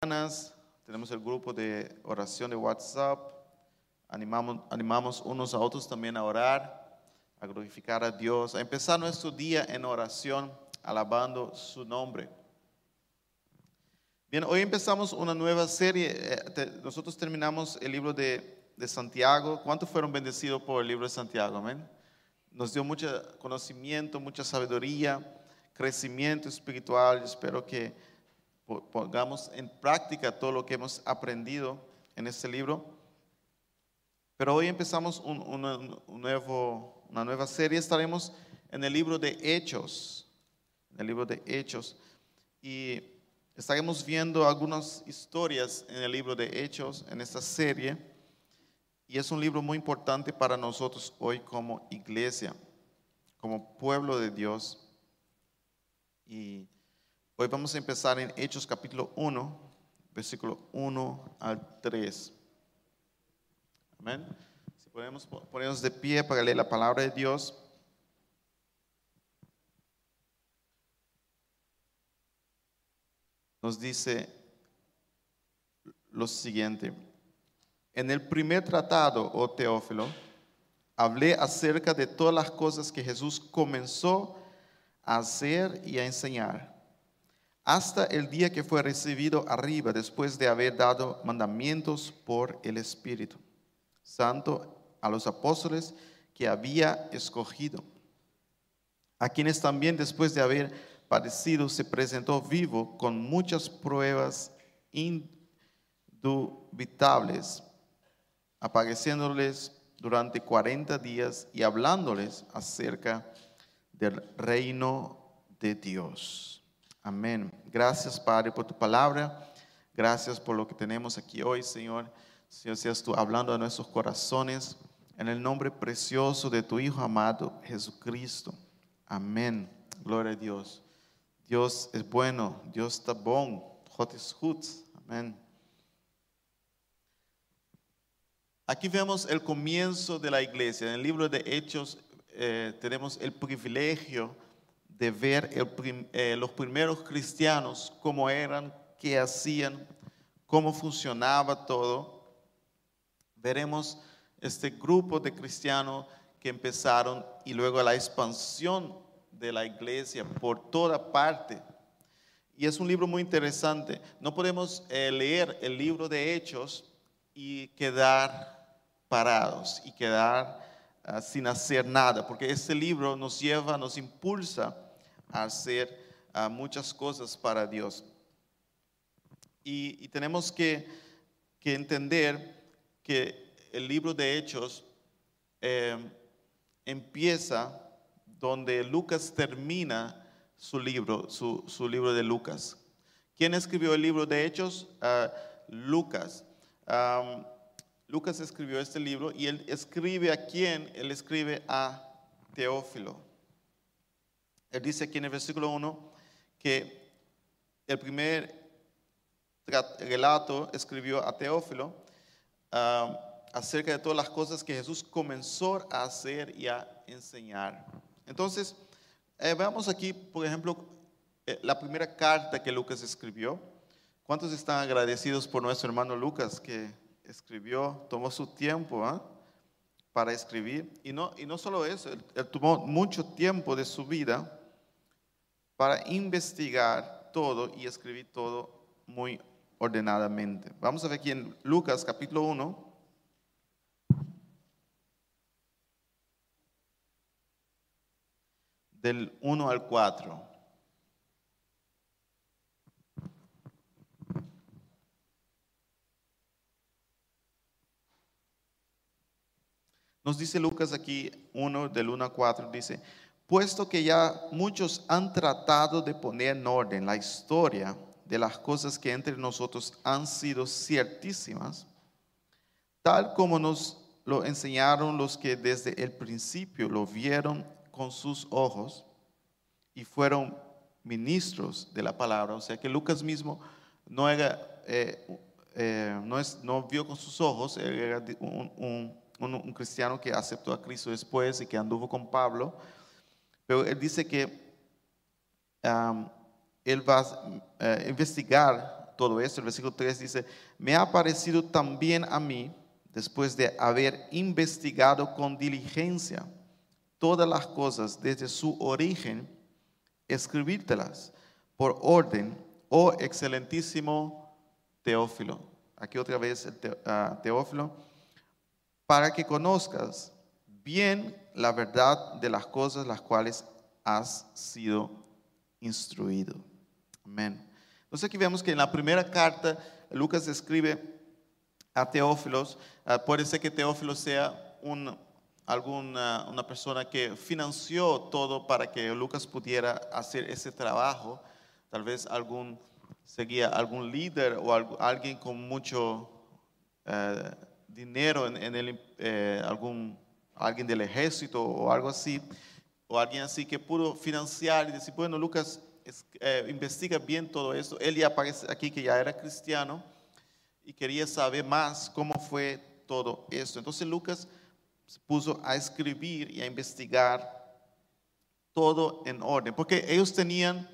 tenemos el grupo de oración de WhatsApp. Animamos, animamos unos a otros también a orar, a glorificar a Dios, a empezar nuestro día en oración, alabando su nombre. Bien, hoy empezamos una nueva serie. Eh, Nosotros terminamos el libro de, de Santiago. ¿Cuántos fueron bendecidos por el libro de Santiago? Amén. Nos dio mucho conocimiento, mucha sabiduría, crecimiento espiritual. Espero que pongamos en práctica todo lo que hemos aprendido en este libro. Pero hoy empezamos un- nuevo, una nueva serie. Estaremos en el libro de Hechos. En el libro de Hechos. Y estaremos viendo algunas historias en el libro de Hechos, en esta serie. Y es un libro muy importante para nosotros hoy como iglesia, como pueblo de Dios. Y hoy vamos a empezar en Hechos capítulo 1, versículo 1 al 3. Amén. Si podemos po- ponernos de pie para leer la palabra de Dios. Nos dice lo siguiente. En el primer tratado, oh Teófilo, hablé acerca de todas las cosas que Jesús comenzó a hacer y a enseñar, hasta el día que fue recibido arriba, después de haber dado mandamientos por el Espíritu Santo a los apóstoles que había escogido, a quienes también después de haber padecido se presentó vivo con muchas pruebas indubitables apareciéndoles durante 40 días y hablándoles acerca del reino de Dios. Amén. Gracias, Padre, por tu palabra. Gracias por lo que tenemos aquí hoy, Señor. Señor, seas tú hablando a nuestros corazones en el nombre precioso de tu Hijo amado, Jesucristo. Amén. Gloria a Dios. Dios es bueno, Dios está goed. Amén. Aquí vemos el comienzo de la iglesia. En el libro de Hechos eh, tenemos el privilegio de ver eh, los primeros cristianos, cómo eran, qué hacían, cómo funcionaba todo. Veremos este grupo de cristianos que empezaron y luego la expansión de la iglesia por toda parte. Y es un libro muy interesante. No podemos eh, leer el libro de Hechos y quedar parados y quedar ah, sin hacer nada, porque este libro nos lleva, nos impulsa hacer ah, muchas cosas para Dios. Y, tenemos que, entender que el libro de Hechos eh, empieza donde Lucas termina su libro, su, su libro de Lucas. ¿Quién escribió el libro de Hechos? Ah, Lucas. Lucas escribió este libro y él escribe a quién? Él escribe a Teófilo. Él dice aquí en el versículo 1 que el primer relato escribió a Teófilo ah, acerca de todas las cosas que Jesús comenzó a hacer y a enseñar. Entonces, eh, veamos aquí, por ejemplo, eh, la primera carta que Lucas escribió. ¿Cuántos están agradecidos por nuestro hermano Lucas que escribió, tomó su tiempo ah, para escribir? Y no, y no solo eso, él, él tomó mucho tiempo de su vida para investigar todo y escribir todo muy ordenadamente. Vamos a ver aquí en Lucas capítulo 1. Del 1 al 4. Nos dice Lucas aquí 1 del 1 a 4, dice, puesto que ya muchos han tratado de poner en orden la historia de las cosas que entre nosotros han sido ciertísimas, tal como nos lo enseñaron los que desde el principio lo vieron con sus ojos y fueron ministros de la palabra. O sea que Lucas mismo no eh, eh, no, vio con sus ojos, era un cristiano que aceptó a Cristo después y que anduvo con Pablo. Pero él dice que él va a eh, investigar todo esto. El versículo 3 dice, me ha parecido también a mí, después de haber investigado con diligencia todas las cosas desde su origen, escribírtelas por orden, oh excelentísimo Teófilo. Aquí otra vez ah, Teófilo, para que conozcas bien la verdad de las cosas las cuales has sido instruido. Amén. Entonces aquí vemos que en la primera carta Lucas escribe a Teófilos, ah, puede ser que Teófilo sea un, alguna, una persona que financió todo para que Lucas pudiera hacer ese trabajo, tal vez algún seguía algún líder o alguien con mucho eh, dinero en, el, eh, algún, alguien del ejército o algo así, o alguien así que pudo financiar y decir, bueno, Lucas eh, investiga bien todo esto. Él ya aparece aquí que ya era cristiano y quería saber más cómo fue todo esto. Entonces Lucas se puso a escribir y a investigar todo en orden, porque ellos tenían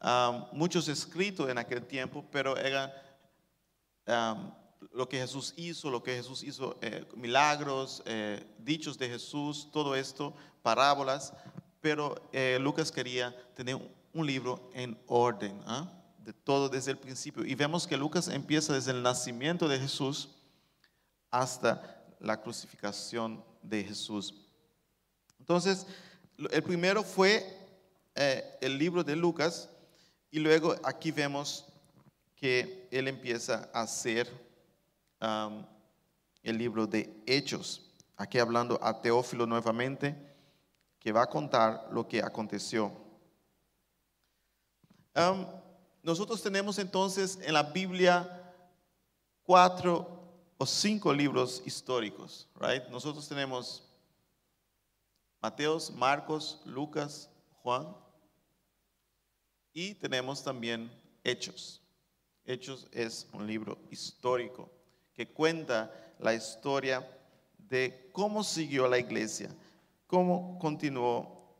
um, muchos escritos en aquel tiempo, pero era um, lo que Jesús hizo, lo que Jesús hizo, eh, milagros, eh, dichos de Jesús, todo esto, parábolas, pero eh, Lucas quería tener un, libro en orden, ¿ah? de todo desde el principio. Y vemos que Lucas empieza desde el nacimiento de Jesús hasta la crucificación de Jesús. Entonces, el primero fue el libro de Lucas y luego aquí vemos que él empieza a hacer el libro de Hechos. Aquí hablando a Teófilo nuevamente, que va a contar lo que aconteció. nosotros tenemos entonces en la Biblia cuatro o cinco libros históricos, right? Nosotros tenemos Mateos, Marcos, Lucas, Juan y tenemos también Hechos. Hechos es un libro histórico que cuenta la historia de cómo siguió la iglesia, cómo continuó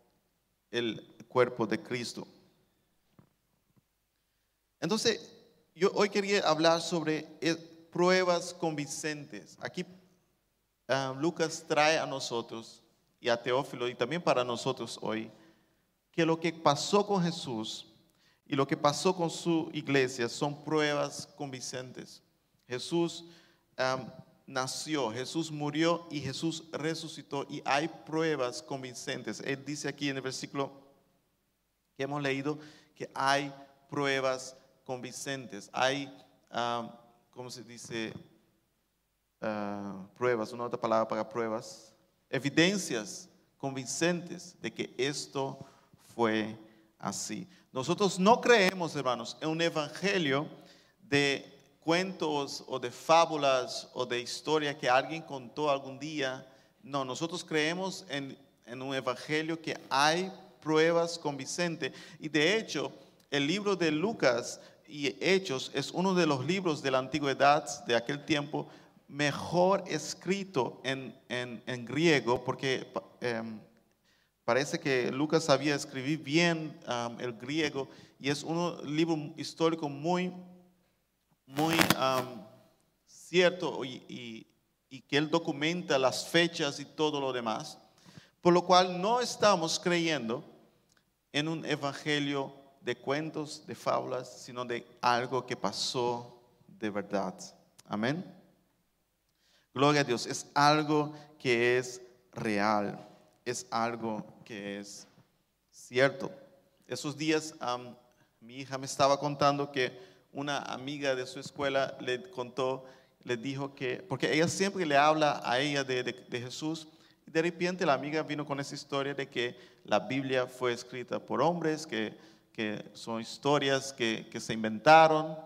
el cuerpo de Cristo. Entonces, yo hoy quería hablar sobre eh, pruebas convincentes. Aquí ah, Lucas trae a nosotros y a Teófilo y también para nosotros hoy que lo que pasó con Jesús y lo que pasó con su iglesia son pruebas convincentes. Jesús nació, Jesús murió y Jesús resucitó y hay pruebas convincentes. Él dice aquí en el versículo que hemos leído que hay pruebas convincentes. Hay, ¿cómo se dice? Ah, pruebas, una otra palabra para pruebas. Evidencias convincentes de que esto fue así. Nosotros no creemos, hermanos, en un evangelio de cuentos o de fábulas o de historia que alguien contó algún día. No, nosotros creemos en, un evangelio que hay pruebas convincentes. Y de hecho, el libro de Lucas y Hechos es uno de los libros de la antigüedad de aquel tiempo mejor escrito en, griego, porque em, parece que Lucas sabía escribir bien el griego y es un libro histórico muy muy cierto y, que él documenta las fechas y todo lo demás, por lo cual no estamos creyendo en un evangelio de cuentos, de fábulas, sino de algo que pasó de verdad. Amén. Gloria a Dios, es algo que es real, es algo que es cierto. Esos días mi hija me estaba contando que una amiga de su escuela le contó, le dijo que, porque ella siempre le habla a ella de, Jesús, y de repente la amiga vino con esa historia de que la Biblia fue escrita por hombres, que, que son historias que, que se inventaron,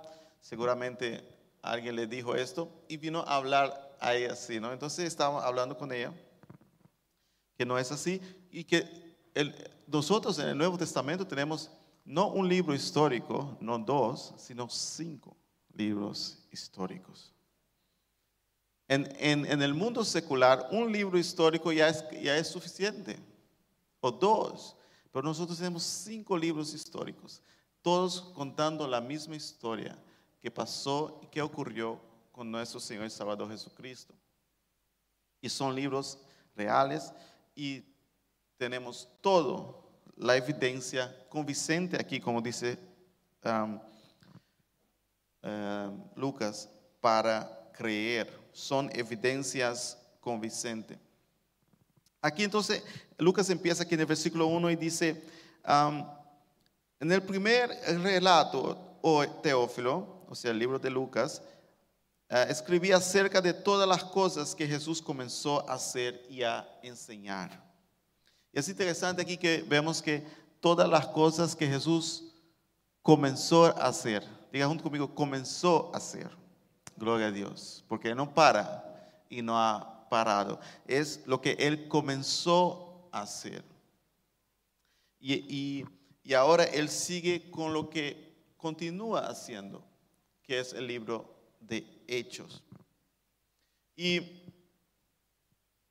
seguramente alguien le dijo esto, y vino a hablar a ella así, ¿no? Entonces estábamos hablando con ella, que no es así, y que nosotros en el Nuevo Testamento tenemos no un libro histórico, no dos, sino cinco libros históricos. En, el mundo secular, un libro histórico ya es, ya es suficiente, o dos, pero nosotros tenemos cinco libros históricos, todos contando la misma historia, que pasó y que ocurrió con nuestro Señor y Salvador Jesucristo. Y son libros reales y tenemos todo la evidencia convincente aquí, como dice um, um, Lucas, para creer. Son evidencias convincentes. Aquí entonces Lucas empieza aquí en el versículo 1 y dice, um, en el primer relato, o Teófilo, o sea, el libro de Lucas, uh, escribía acerca de todas las cosas que Jesús comenzó a hacer y a enseñar. Y es interesante aquí que vemos que todas las cosas que Jesús comenzó a hacer, diga junto conmigo, comenzó a hacer. Gloria a Dios, porque no para y no ha parado, es lo que Él comenzó a hacer. Y, ahora Él sigue con lo que continúa haciendo, que es el libro de Hechos. Y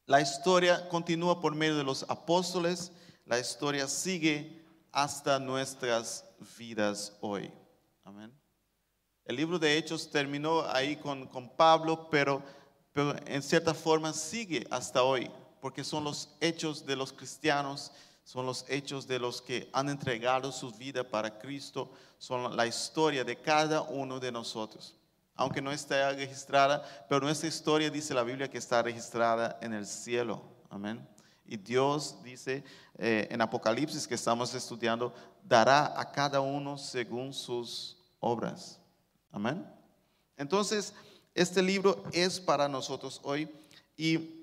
la historia continúa por medio de los apóstoles, la historia sigue hasta nuestras vidas hoy. Amén. El libro de Hechos terminó ahí con, con Pablo, pero pero en cierta forma sigue hasta hoy, porque son los hechos de los cristianos, son los hechos de los que han entregado su vida para Cristo, son la historia de cada uno de nosotros. Aunque no está registrada, pero nuestra historia dice la Biblia que está registrada en el cielo. Amén. Y Dios dice eh, en Apocalipsis que estamos estudiando, dará a cada uno según sus obras. Amén. Entonces, este libro es para nosotros hoy y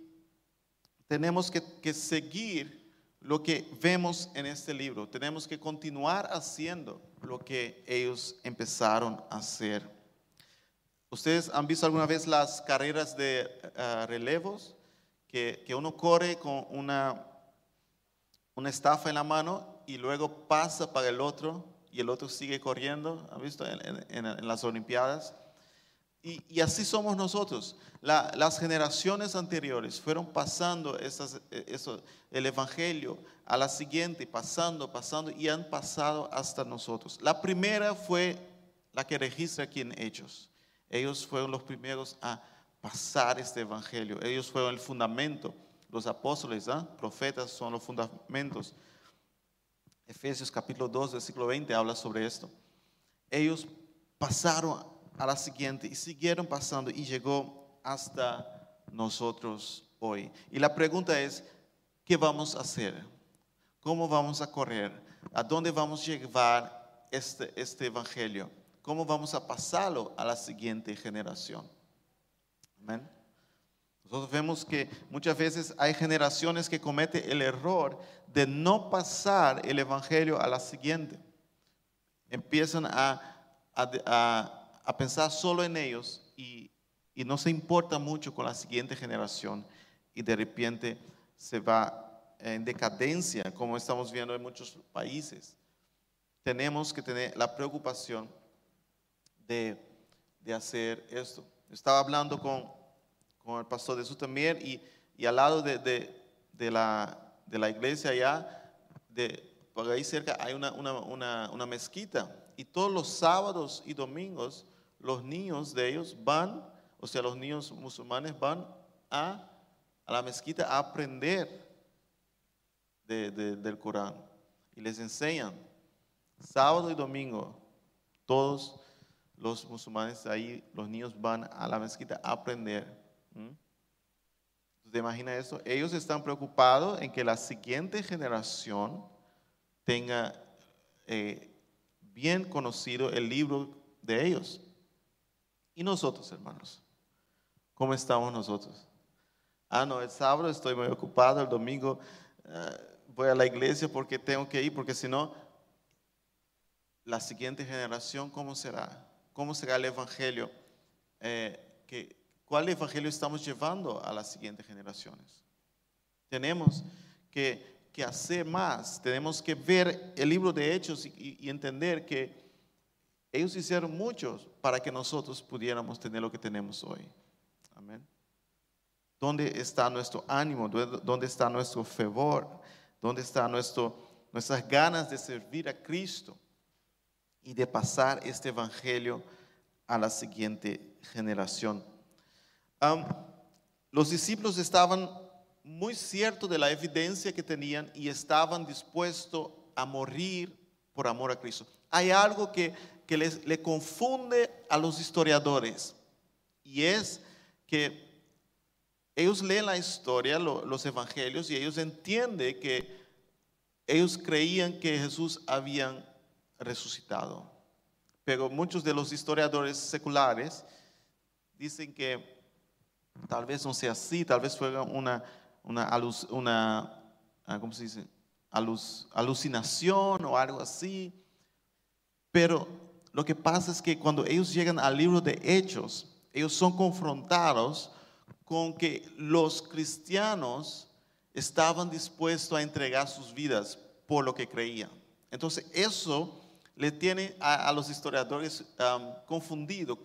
tenemos que, seguir lo que vemos en este libro. Tenemos que continuar haciendo lo que ellos empezaron a hacer. ¿Ustedes han visto alguna vez las carreras de ah, relevos? Que, uno corre con una, una estafa en la mano y luego pasa para el otro y el otro sigue corriendo. ¿Han visto en las Olimpiadas? Y, así somos nosotros. las generaciones anteriores fueron pasando esas, eso, el Evangelio a la siguiente, pasando, pasando, y han pasado hasta nosotros. La primera fue la que registra aquí en Hechos. Ellos fueron los primeros a pasar este Evangelio. Ellos fueron el fundamento. Los apóstoles, ¿ah? profetas son los fundamentos. Efesios capítulo 2, versículo 20 habla sobre esto. Ellos pasaron a la siguiente y siguieron pasando y llegó hasta nosotros hoy. Y la pregunta es, ¿qué vamos a hacer? ¿Cómo vamos a correr? ¿A dónde vamos a llevar este, este evangelio? ¿Cómo vamos a pasarlo a la siguiente generación? Amén. Nosotros vemos que muchas veces hay generaciones que cometen el error de no pasar el evangelio a la siguiente. Empiezan a, a a pensar solo en ellos y, no se importa mucho con la siguiente generación y de repente se va en decadencia, como estamos viendo en muchos países. Tenemos que tener la preocupación de, hacer esto. Estaba hablando con, con el pastor de Sutamier y, y al lado de, la, de la iglesia allá, de, por ahí cerca, hay una, una, una mezquita. Y todos los sábados y domingos los niños de ellos van, o sea, los niños musulmanes van a, la mezquita a aprender del Corán y les enseñan sábado y domingo. Todos los musulmanes ahí, los niños van a la mezquita a aprender. ¿Te imaginas eso? Ellos están preocupados en que la siguiente generación tenga eh, bien conocido el libro de ellos. ¿Y nosotros, hermanos? ¿Cómo estamos nosotros? Ah, no, el sábado estoy muy ocupado, el domingo eh, voy a la iglesia porque tengo que ir, porque si no, la siguiente generación, ¿cómo será? ¿Cómo será el Evangelio? Eh, ¿Cuál Evangelio estamos llevando a las siguientes generaciones? Tenemos que, hacer más, tenemos que ver el libro de Hechos y entender que ellos hicieron mucho para que nosotros pudiéramos tener lo que tenemos hoy. Amén. ¿Dónde está nuestro ánimo? ¿Dónde está nuestro favor? ¿Dónde están nuestras ganas de servir a Cristo y de pasar este evangelio a la siguiente generación. Los discípulos estaban muy ciertos de la evidencia que tenían y estaban dispuestos a morir por amor a Cristo. Hay algo que, que les, le confunde a los historiadores y es que ellos leen la historia, lo- los evangelios, y ellos entienden que ellos creían que Jesús había resucitado. Pero muchos de los historiadores seculares dicen que tal vez no sea así, tal vez fue una, una, una ah, ¿cómo se dice? Alus- alucinación o algo así. Pero lo que pasa es que cuando ellos llegan al libro de Hechos, ellos son confrontados con que los cristianos estaban dispuestos a entregar sus vidas por lo que creían. Entonces eso le tiene a, a los historiadores um, confundido.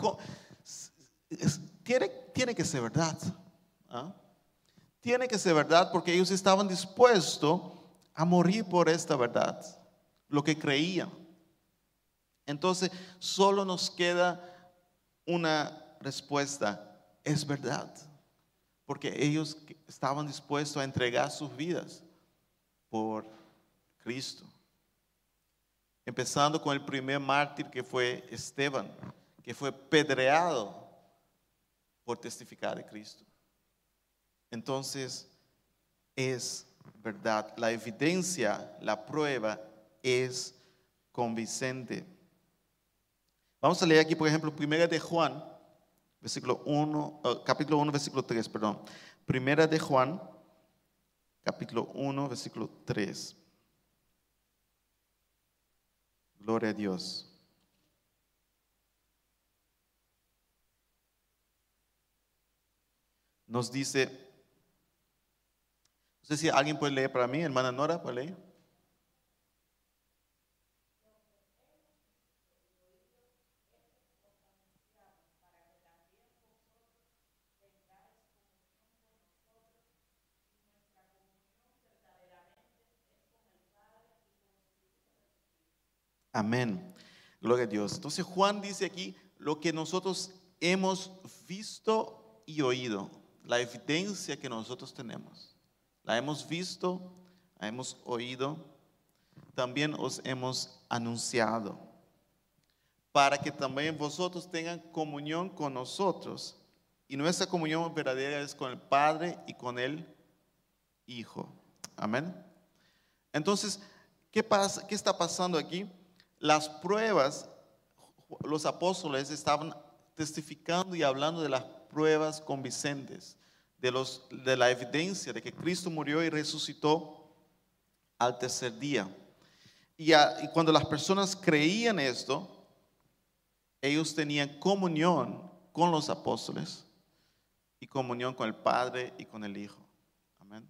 Tiene, tiene que ser verdad. ¿ah? Tiene que ser verdad porque ellos estaban dispuestos a morir por esta verdad, lo que creían. Entonces, solo nos queda una respuesta, es verdad, porque ellos estaban dispuestos a entregar sus vidas por Cristo. Empezando con el primer mártir que fue Esteban, que fue pedreado por testificar de Cristo. Entonces, es verdad. La evidencia, la prueba es convincente. Vamos a leer aquí, por ejemplo, Primera de Juan, versículo 1, eh, capítulo 1, versículo 3, perdón. Primera de Juan, capítulo 1, versículo 3. Gloria a Dios. Nos dice, no sé si alguien puede leer para mí, hermana Nora, ¿puede leer? Amén. Gloria a Dios. Entonces Juan dice aquí lo que nosotros hemos visto y oído, la evidencia que nosotros tenemos. La hemos visto, la hemos oído, también os hemos anunciado, para que también vosotros tengan comunión con nosotros. Y nuestra comunión verdadera es con el Padre y con el Hijo. Amén. Entonces, ¿qué, pasa, ¿qué está pasando aquí? Las pruebas, los apóstoles estaban testificando y hablando de las pruebas convincentes, de, los, de la evidencia de que Cristo murió y resucitó al tercer día. Y, y cuando las personas creían esto, ellos tenían comunión con los apóstoles y comunión con el Padre y con el Hijo. Amén.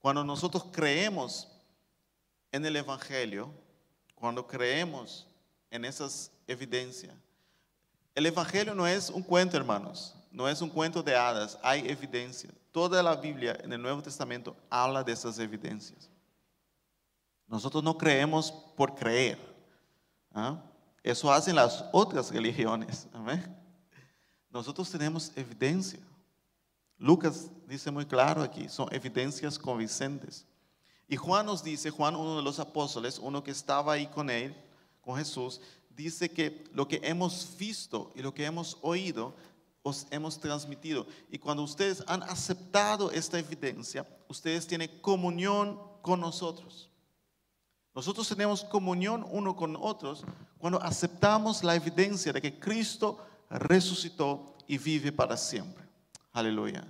Cuando nosotros creemos en el Evangelio, cuando creemos en esas evidencias, el Evangelio no es un cuento, hermanos, no es un cuento de hadas, hay evidencia. Toda la Biblia en el Nuevo Testamento habla de esas evidencias. Nosotros no creemos por creer. ¿ah? Eso hacen las otras religiones. Nosotros tenemos evidencia. Lucas dice muy claro aquí, son evidencias convincentes. Y Juan nos dice, Juan, uno de los apóstoles, uno que estaba ahí con él, con Jesús, dice que lo que hemos visto y lo que hemos oído, os hemos transmitido. Y cuando ustedes han aceptado esta evidencia, ustedes tienen comunión con nosotros. Nosotros tenemos comunión uno con otros cuando aceptamos la evidencia de que Cristo resucitó y vive para siempre. Aleluya.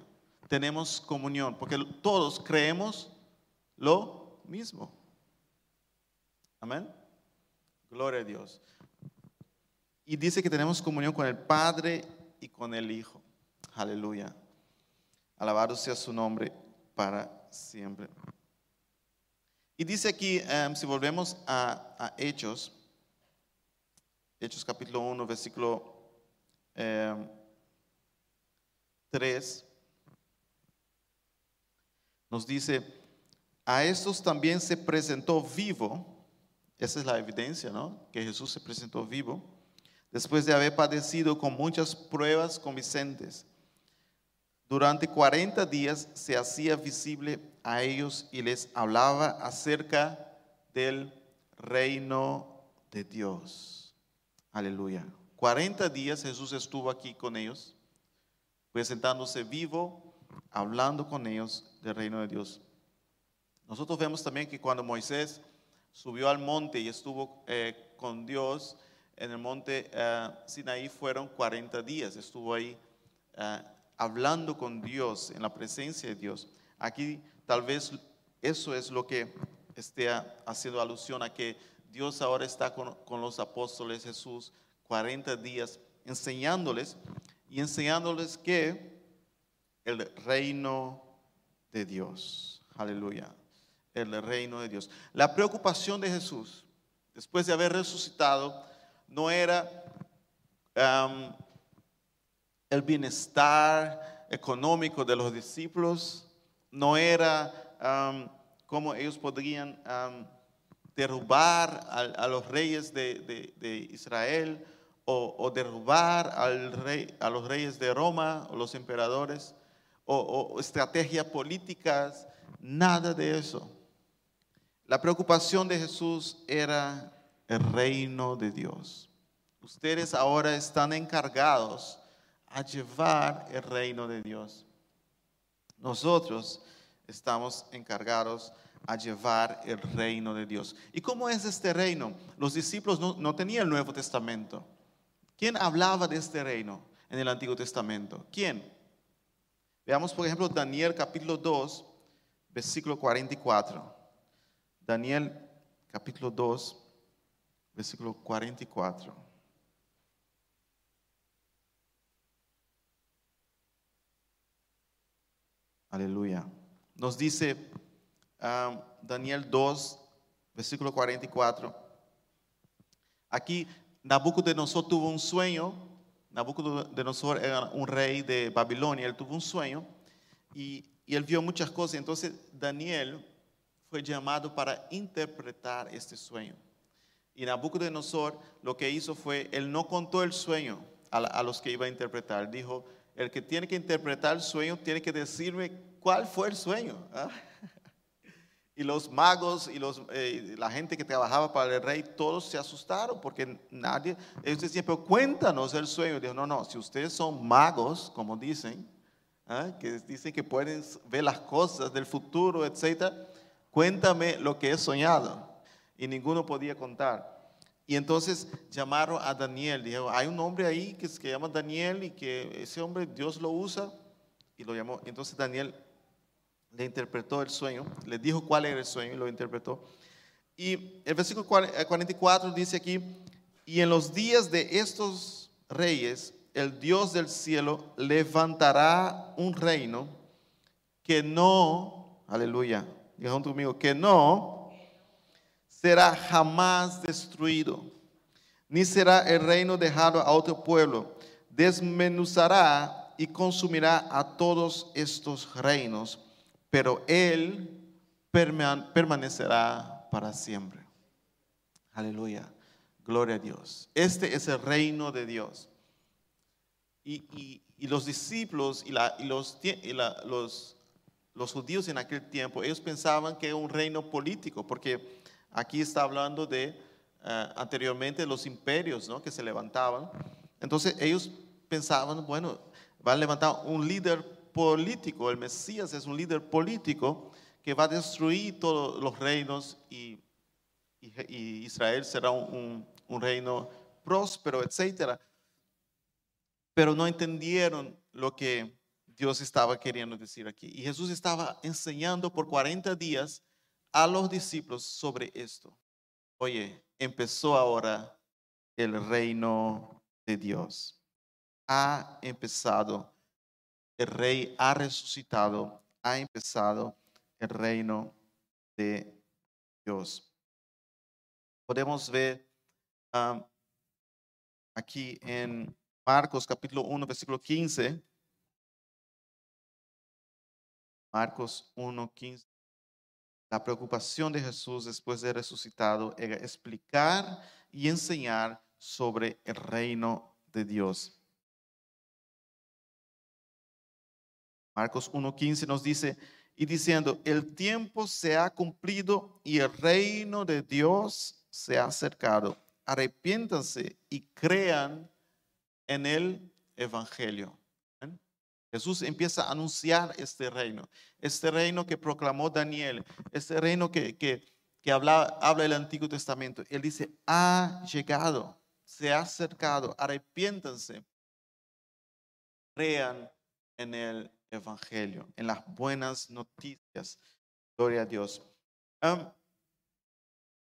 Tenemos comunión porque todos creemos lo mismo. Amén. Gloria a Dios. Y dice que tenemos comunión con el Padre y con el Hijo. Aleluya. Alabado sea su nombre para siempre. Y dice aquí, em, si volvemos a, Hechos, Hechos capítulo 1, versículo em, 3, nos dice, a estos también se presentó vivo, esa es la evidencia, ¿no? Que Jesús se presentó vivo, después de haber padecido con muchas pruebas convincentes. Durante 40 días se hacía visible a ellos y les hablaba acerca del reino de Dios. Aleluya. 40 días Jesús estuvo aquí con ellos, presentándose vivo, hablando con ellos del reino de Dios. Nosotros vemos también que cuando Moisés subió al monte y estuvo eh, con Dios en el monte eh, Sinaí fueron 40 días, estuvo ahí eh, hablando con Dios, en la presencia de Dios. Aquí tal vez eso es lo que esté haciendo alusión a que Dios ahora está con, los apóstoles Jesús 40 días enseñándoles y enseñándoles que el reino de Dios. Aleluya. El reino de Dios. La preocupación de Jesús, después de haber resucitado, no era el bienestar económico de los discípulos, no era cómo ellos podrían derrubar a, los reyes de, Israel o, derrubar al rey, a los reyes de Roma o los emperadores o estrategias políticas, nada de eso. La preocupación de Jesús era el reino de Dios. Ustedes ahora están encargados a llevar el reino de Dios. Nosotros estamos encargados a llevar el reino de Dios. ¿Y cómo es este reino? Los discípulos no, tenían el Nuevo Testamento. ¿Quién hablaba de este reino en el Antiguo Testamento? ¿Quién? Veamos, por ejemplo, Daniel capítulo 2, versículo 44. Daniel capítulo 2, versículo 44. Aleluya. Nos dice um, Daniel 2, versículo 44. Aquí Nabucodonosor tuvo un sueño. Nabucodonosor era un rey de Babilonia. Él tuvo un sueño y, y él vio muchas cosas. Entonces Daniel fue llamado para interpretar este sueño. Y Nabucodonosor lo que hizo fue, él no contó el sueño a, los que iba a interpretar. Dijo, el que tiene que interpretar el sueño tiene que decirme cuál fue el sueño. ¿ah? Y los magos y los, eh, la gente que trabajaba para el rey, todos se asustaron porque nadie, ellos decían, pero cuéntanos el sueño. Dijo, no, no, si ustedes son magos, como dicen, ¿ah? que dicen que pueden ver las cosas del futuro, etc., cuéntame lo que he soñado y ninguno podía contar. Y entonces llamaron a Daniel, dijeron, hay un hombre ahí que se llama Daniel y que ese hombre Dios lo usa y lo llamó. Entonces Daniel le interpretó el sueño, le dijo cuál era el sueño y lo interpretó. Y el versículo 44 eh, dice aquí, y en los días de estos reyes, el Dios del cielo levantará un reino que no, aleluya, conmigo, que no será jamás destruido, ni será el reino dejado a otro pueblo. Desmenuzará y consumirá a todos estos reinos, pero él permanecerá para siempre. Aleluya. Gloria a Dios. Este es el reino de Dios. Y, los discípulos y, los, los, los judíos en aquel tiempo, ellos pensaban que era un reino político, porque Aquí está hablando de eh, anteriormente los imperios ¿no? que se levantaban. Entonces ellos pensaban, bueno, va a levantar un líder político, el Mesías es un líder político que va a destruir todos los reinos y, Israel será un, un, reino próspero, etc. Pero no entendieron lo que Dios estaba queriendo decir aquí. Y Jesús estaba enseñando por 40 días a los discípulos sobre esto. Oye, empezó ahora el reino de Dios. Ha empezado. El rey ha resucitado. Ha empezado el reino de Dios. Podemos ver um, aquí en Marcos capítulo 1, versículo 15. Marcos 1, 15. La preocupación de Jesús después de resucitado era explicar y enseñar sobre el reino de Dios. Marcos 1.15 nos dice, y diciendo, el tiempo se ha cumplido y el reino de Dios se ha acercado. Arrepiéntanse y crean en el Evangelio. Jesús empieza a anunciar este reino, este reino que proclamó Daniel, este reino que, que, habla, habla el Antiguo Testamento. Él dice, ha llegado, se ha acercado, arrepiéntanse, crean en el Evangelio, en las buenas noticias. Gloria a Dios.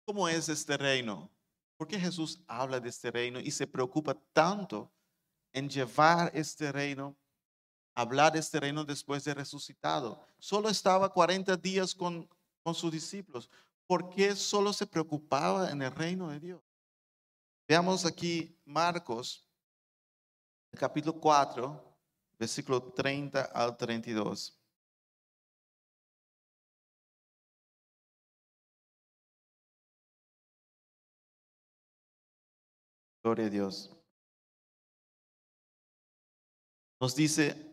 ¿Cómo es este reino? ¿Por qué Jesús habla de este reino y se preocupa tanto en llevar este reino hablar este reino después de resucitado. Solo estaba 40 días con, con sus discípulos. ¿Por qué solo se preocupaba en el reino de Dios? Veamos aquí Marcos, capítulo 4, versículo 30 al 32. Gloria a Dios. Nos dice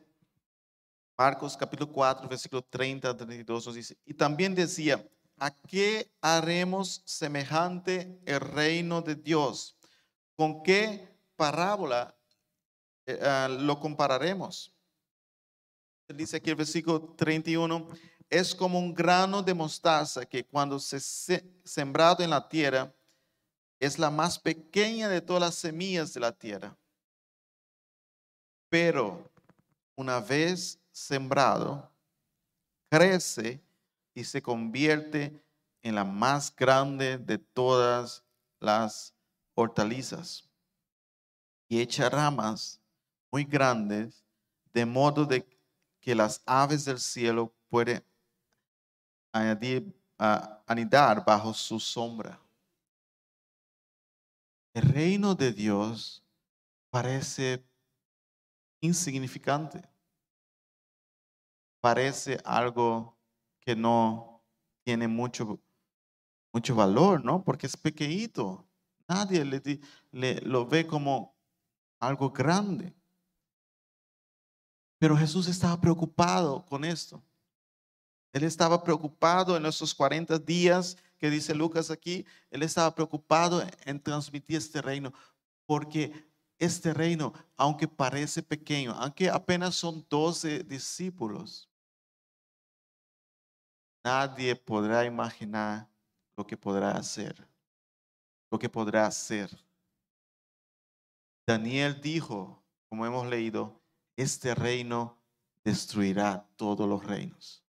Marcos capítulo 4, versículo 30 al 32 nos dice, y también decía, ¿a qué haremos semejante el reino de Dios? ¿Con qué parábola eh, ah, lo compararemos? Dice aquí el versículo 31, es como un grano de mostaza que cuando se sembrado en la tierra es la más pequeña de todas las semillas de la tierra. Pero una vez sembrado, crece y se convierte en la más grande de todas las hortalizas y echa ramas muy grandes de modo de que las aves del cielo pueden añadir, anidar bajo su sombra. El reino de Dios parece insignificante parece algo que no tiene mucho, mucho valor, ¿no? Porque es pequeñito. Nadie le, le, lo ve como algo grande. Pero Jesús estaba preocupado con esto. Él estaba preocupado en esos 40 días que dice Lucas aquí, él estaba preocupado en transmitir este reino, porque este reino, aunque parece pequeño, aunque apenas son 12 discípulos, Nadie podrá imaginar lo que podrá hacer, lo que podrá hacer. Daniel dijo, como hemos leído, este reino destruirá todos los reinos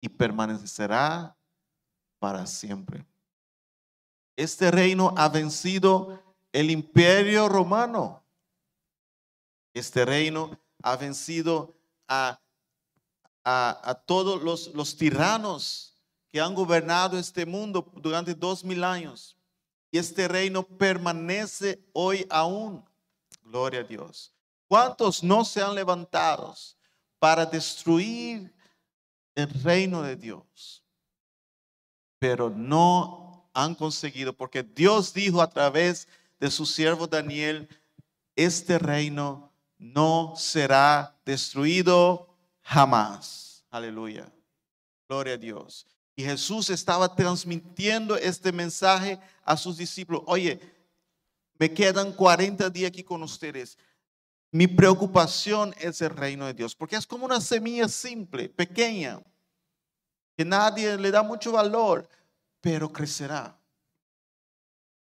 y permanecerá para siempre. Este reino ha vencido el imperio romano. Este reino ha vencido a a, todos los, los tiranos que han gobernado este mundo durante dos mil años. Y este reino permanece hoy aún. Gloria a Dios. ¿Cuántos no se han levantado para destruir el reino de Dios? Pero no han conseguido, porque Dios dijo a través de su siervo Daniel, este reino no será destruido jamás. Aleluya. Gloria a Dios. Y Jesús estaba transmitiendo este mensaje a sus discípulos. Oye, me quedan 40 días aquí con ustedes. Mi preocupación es el reino de Dios, porque es como una semilla simple, pequeña, que nadie le da mucho valor, pero crecerá,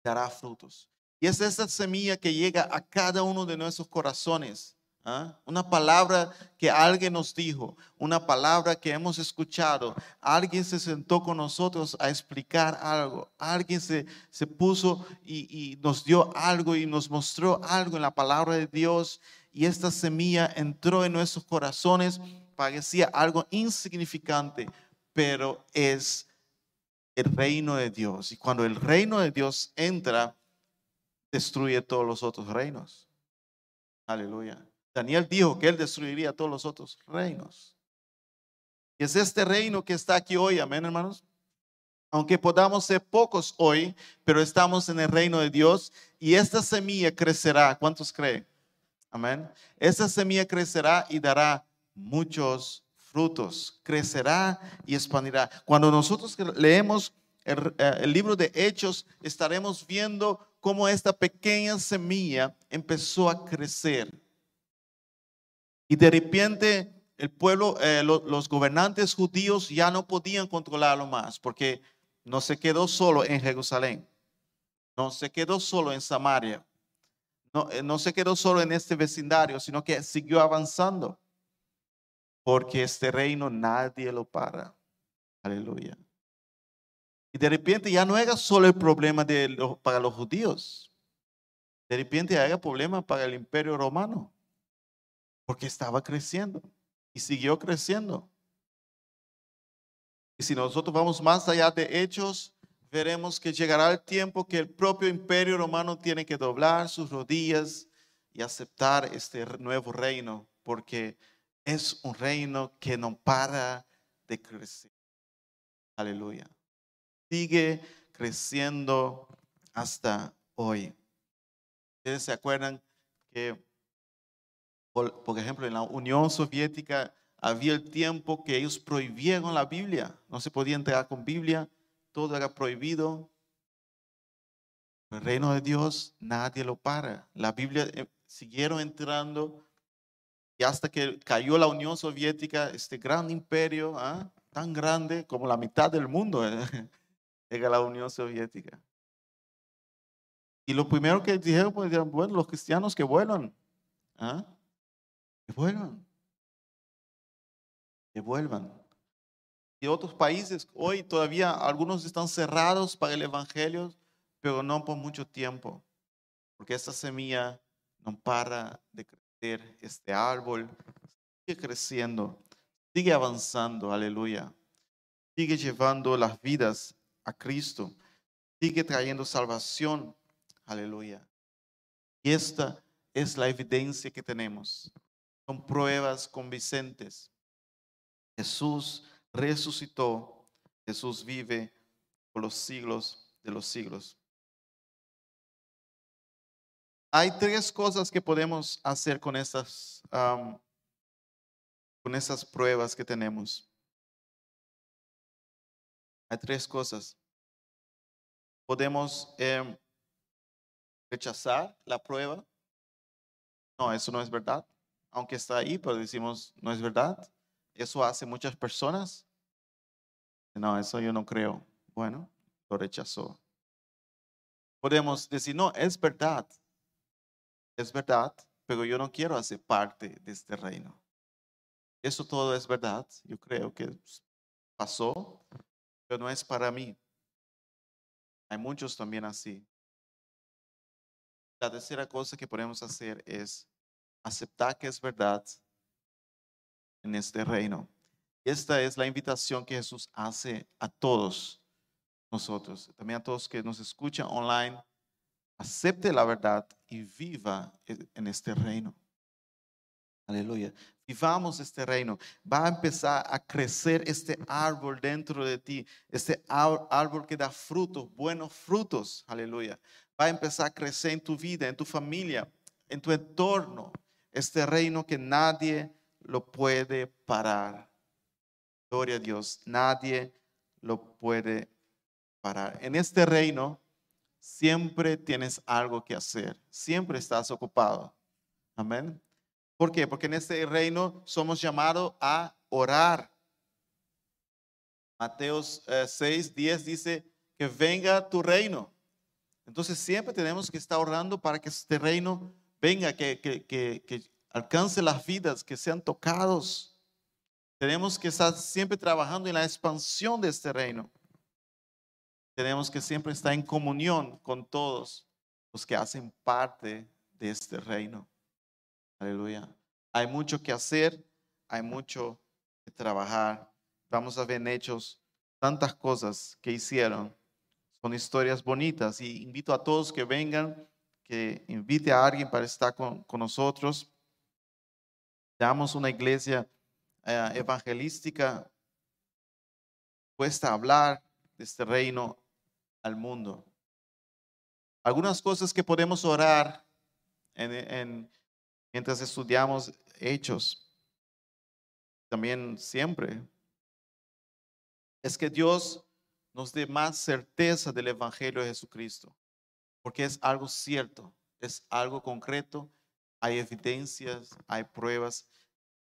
dará frutos. Y es esa semilla que llega a cada uno de nuestros corazones ¿Ah? Una palabra que alguien nos dijo, una palabra que hemos escuchado. Alguien se sentó con nosotros a explicar algo. Alguien se, se puso y, y nos dio algo y nos mostró algo en la palabra de Dios. Y esta semilla entró en nuestros corazones. Parecía algo insignificante, pero es el reino de Dios. Y cuando el reino de Dios entra, destruye todos los otros reinos. Aleluya. Daniel dijo que él destruiría todos los otros reinos. Y es este reino que está aquí hoy, amén, hermanos. Aunque podamos ser pocos hoy, pero estamos en el reino de Dios y esta semilla crecerá. ¿Cuántos creen? Amén. Esta semilla crecerá y dará muchos frutos. Crecerá y expandirá. Cuando nosotros leemos el, eh, el libro de Hechos, estaremos viendo cómo esta pequeña semilla empezó a crecer. Y de repente el pueblo, eh, los gobernantes judíos ya no podían controlarlo más porque no se quedó solo en Jerusalén, no se quedó solo en Samaria, no, eh, no se quedó solo en este vecindario, sino que siguió avanzando porque este reino nadie lo para. Aleluya. De repente ya no era solo el problema de para los judíos. De repente era problema para el imperio romano. Porque estaba creciendo y siguió creciendo. Y si nosotros vamos más allá de hechos, veremos que llegará el tiempo que el propio imperio romano tiene que doblar sus rodillas y aceptar este nuevo reino, porque es un reino que no para de crecer. Aleluya sigue creciendo hasta hoy. Ustedes se acuerdan que, por, ejemplo, en la Unión Soviética había el tiempo que ellos prohibieron la Biblia. No se podía entrar con Biblia, todo era prohibido. El reino de Dios nadie lo para. La Biblia eh, siguieron entrando y hasta que cayó la Unión Soviética, este gran imperio, ¿ah? tan grande como la mitad del mundo, ¿eh? Llega la Unión Soviética. Y lo primero que dijeron, pues, bueno, los cristianos que vuelvan. ¿ah? Que vuelvan. Que vuelvan. Y otros países, hoy todavía algunos están cerrados para el Evangelio, pero no por mucho tiempo. Porque esta semilla no para de crecer, este árbol sigue creciendo, sigue avanzando, aleluya. Sigue llevando las vidas a Cristo, sigue trayendo salvación. Aleluya. Y esta es la evidencia que tenemos. Son pruebas convincentes. Jesús resucitó. Jesús vive por los siglos de los siglos. Hay tres cosas que podemos hacer con estas, con esas pruebas que tenemos. Hay tres cosas. Podemos em, rechazar la prueba. No, eso no es verdad. Aunque está ahí, pero decimos, no es verdad. Eso hace muchas personas. No, eso yo no creo. Bueno, lo rechazó. Podemos decir, no, es verdad. Es verdad, pero yo no quiero hacer parte de este reino. Eso todo es verdad. Yo creo que pasó, pero no es para mí. Hay muchos también así. La tercera cosa que podemos hacer es aceptar que es verdad en este reino. Esta es la invitación que Jesús hace a todos nosotros, también a todos que nos escuchan online. Acepte la verdad y viva en este reino. Aleluya. Vivamos este reino. Va a empezar a crecer este árbol dentro de ti. Este árbol que da frutos, buenos frutos. Aleluya. Va a empezar a crecer en tu vida, en tu familia, en tu entorno. Este reino que nadie lo puede parar. Gloria a Dios. Nadie lo puede parar. En este reino siempre tienes algo que hacer. Siempre estás ocupado. Amén. ¿Por qué? Porque en este reino somos llamados a orar. Mateos 6, 10 dice que venga tu reino. Entonces siempre tenemos que estar orando para que este reino venga, que, alcance las vidas, que sean tocados. Tenemos que estar siempre trabajando en la expansión de este reino. Tenemos que siempre estar en comunión con todos los que hacen parte de este reino. Aleluya. Hay mucho que hacer, hay mucho que trabajar. Vamos a ver en hechos tantas cosas que hicieron. Son historias bonitas y invito a todos que vengan, que invite a alguien para estar con, nosotros. Seamos una iglesia eh, evangelística, puesta a hablar de este reino al mundo. Algunas cosas que podemos orar en, mientras estudiamos hechos, también siempre, es que Dios nos dé más certeza del Evangelio de Jesucristo, porque es algo cierto, es algo concreto, hay evidencias, hay pruebas,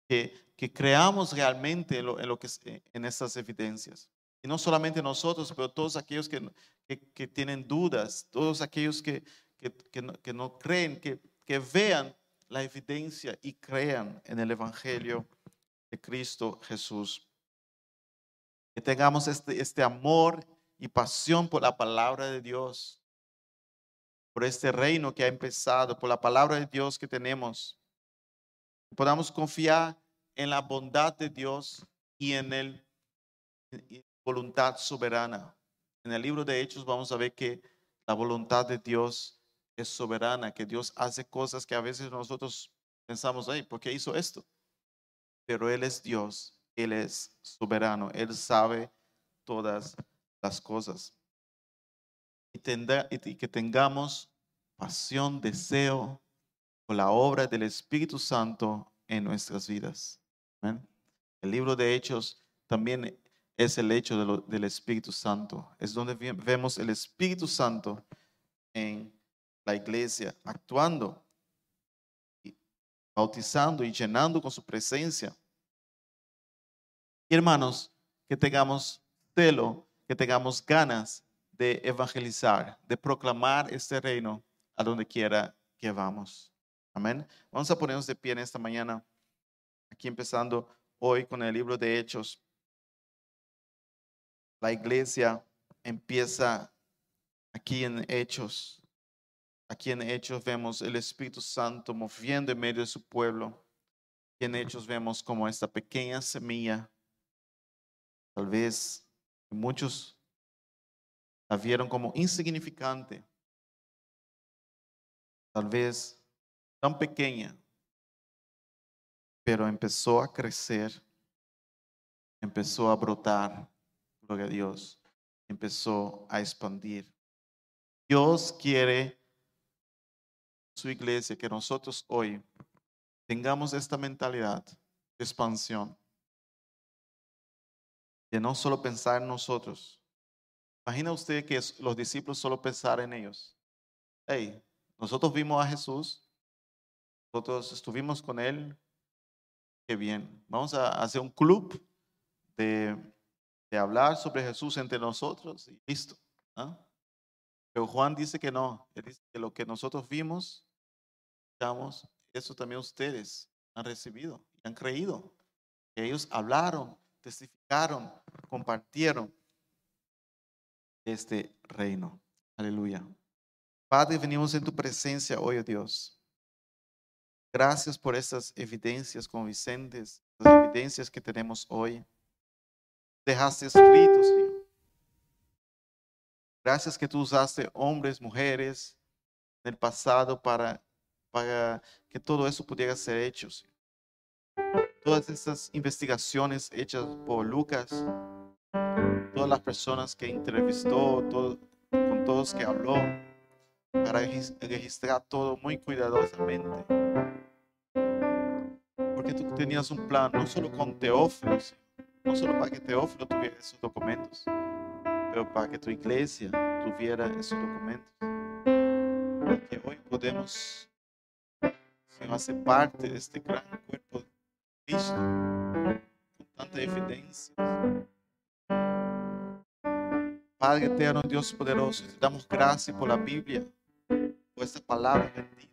que, que creamos realmente en, lo, que, en estas evidencias. Y no solamente nosotros, pero todos aquellos que, que, que tienen dudas, todos aquellos que, que no, no, creen, que, que vean la evidencia y crean en el Evangelio de Cristo Jesús. Que tengamos este, este amor y pasión por la palabra de Dios, por este reino que ha empezado, por la palabra de Dios que tenemos. Podamos confiar en la bondad de Dios y en el voluntad soberana. En el libro de Hechos vamos a ver que la voluntad de Dios es soberana, que Dios hace cosas que a veces nosotros pensamos, ay, ¿por qué hizo esto? Pero Él es Dios él es soberano, Él sabe todas las cosas. Y, que tengamos pasión, deseo por la obra del Espíritu Santo en nuestras vidas. El libro de Hechos también es el hecho del Espíritu Santo. Es donde vemos el Espíritu Santo en la iglesia actuando, bautizando y llenando con su presencia y hermanos, que tengamos celo, que tengamos ganas de evangelizar, de proclamar este reino a donde quiera que vamos. Amén. Vamos a ponernos de pie en esta mañana, aquí empezando hoy con el libro de Hechos. La iglesia empieza aquí en Hechos. Aquí en Hechos vemos el Espíritu Santo moviendo en medio de su pueblo. Y en Hechos vemos como esta pequeña semilla Tal vez muchos la vieron como insignificante, tal vez tan pequeña, pero empezó a crecer, empezó a brotar, gloria a Dios, empezó a expandir. Dios quiere su iglesia que nosotros hoy tengamos esta mentalidad de expansión de no solo pensar en nosotros. Imagina usted que los discípulos solo pensaran en ellos. Hey, nosotros vimos a Jesús, nosotros estuvimos con Él, qué bien. Vamos a hacer un club de, hablar sobre Jesús entre nosotros y listo. ¿ah? Pero Juan dice que no, que lo que nosotros vimos, eso también ustedes han recibido y han creído. Que ellos hablaron, testificaron, compartieron este reino. Aleluya. Padre, venimos en tu presencia hoy, oh Dios. Gracias por estas evidencias convincentes, las evidencias que tenemos hoy. Dejaste escritos, Señor. Gracias que tú usaste hombres, mujeres en el pasado para, para que todo eso pudiera ser hecho, todas estas investigaciones hechas por Lucas, todas las personas que entrevistó, con todos que habló, para registrar todo muy cuidadosamente. Porque tú tenías un plan no solo con Teófilo, no solo para que Teófilo tuviera esos documentos, pero para que tu iglesia tuviera esos documentos. Y que hoy podemos hacer parte de este gran cuerpo Cristo, con tanta evidencia. Padre eterno, Dios poderoso, te damos gracias por la Biblia, por esta palabra bendita.